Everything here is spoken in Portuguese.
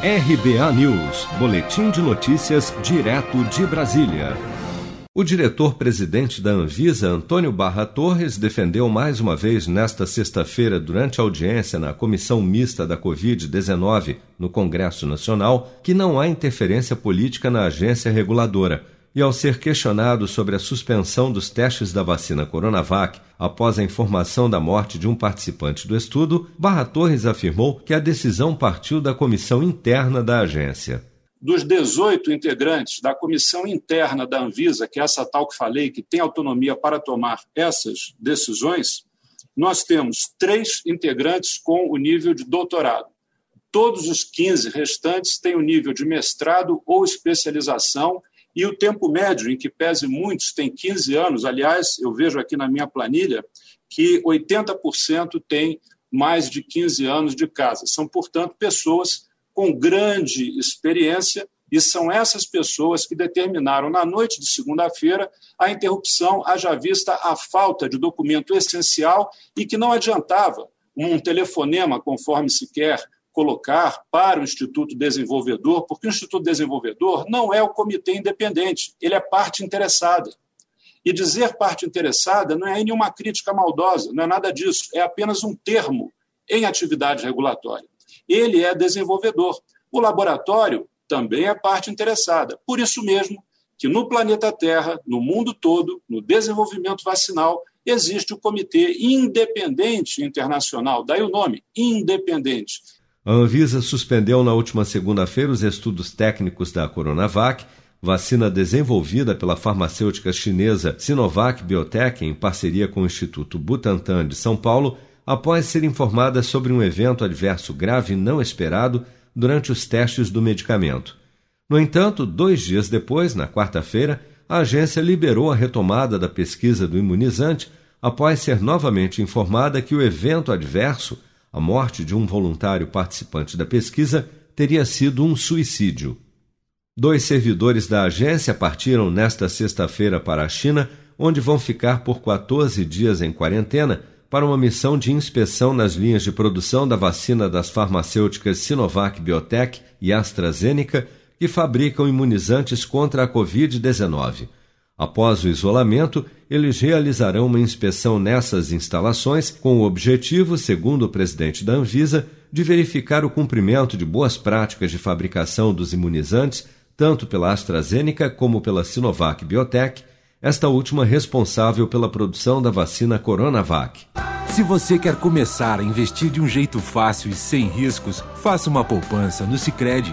RBA News, Boletim de Notícias, direto de Brasília. O diretor-presidente da Anvisa, Antônio Barra Torres, defendeu mais uma vez nesta sexta-feira, durante a audiência na Comissão Mista da Covid-19 no Congresso Nacional, que não há interferência política na agência reguladora e ao ser questionado sobre a suspensão dos testes da vacina Coronavac após a informação da morte de um participante do estudo, Barra Torres afirmou que a decisão partiu da comissão interna da agência. Dos 18 integrantes da comissão interna da Anvisa, que é essa tal que falei, que tem autonomia para tomar essas decisões, nós temos três integrantes com o nível de doutorado. Todos os 15 restantes têm o nível de mestrado ou especialização e o tempo médio, em que pese muitos, tem 15 anos. Aliás, eu vejo aqui na minha planilha que 80% tem mais de 15 anos de casa. São, portanto, pessoas com grande experiência e são essas pessoas que determinaram, na noite de segunda-feira, a interrupção, haja vista a falta de documento essencial e que não adiantava um telefonema, conforme se quer, colocar para o Instituto Desenvolvedor, porque o Instituto Desenvolvedor não é o comitê independente, ele é parte interessada. E dizer parte interessada não é nenhuma crítica maldosa, não é nada disso, é apenas um termo em atividade regulatória. Ele é desenvolvedor. O laboratório também é parte interessada. Por isso mesmo que no planeta Terra, no mundo todo, no desenvolvimento vacinal, existe o Comitê Independente Internacional, daí o nome, independente, a Anvisa suspendeu na última segunda-feira os estudos técnicos da Coronavac, vacina desenvolvida pela farmacêutica chinesa Sinovac Biotech em parceria com o Instituto Butantan de São Paulo, após ser informada sobre um evento adverso grave não esperado durante os testes do medicamento. No entanto, dois dias depois, na quarta-feira, a agência liberou a retomada da pesquisa do imunizante após ser novamente informada que o evento adverso a morte de um voluntário participante da pesquisa teria sido um suicídio. Dois servidores da agência partiram nesta sexta-feira para a China, onde vão ficar por 14 dias em quarentena para uma missão de inspeção nas linhas de produção da vacina das farmacêuticas Sinovac Biotech e AstraZeneca, que fabricam imunizantes contra a Covid-19. Após o isolamento, eles realizarão uma inspeção nessas instalações com o objetivo, segundo o presidente da Anvisa, de verificar o cumprimento de boas práticas de fabricação dos imunizantes, tanto pela AstraZeneca como pela Sinovac Biotech, esta última responsável pela produção da vacina Coronavac. Se você quer começar a investir de um jeito fácil e sem riscos, faça uma poupança no Sicredi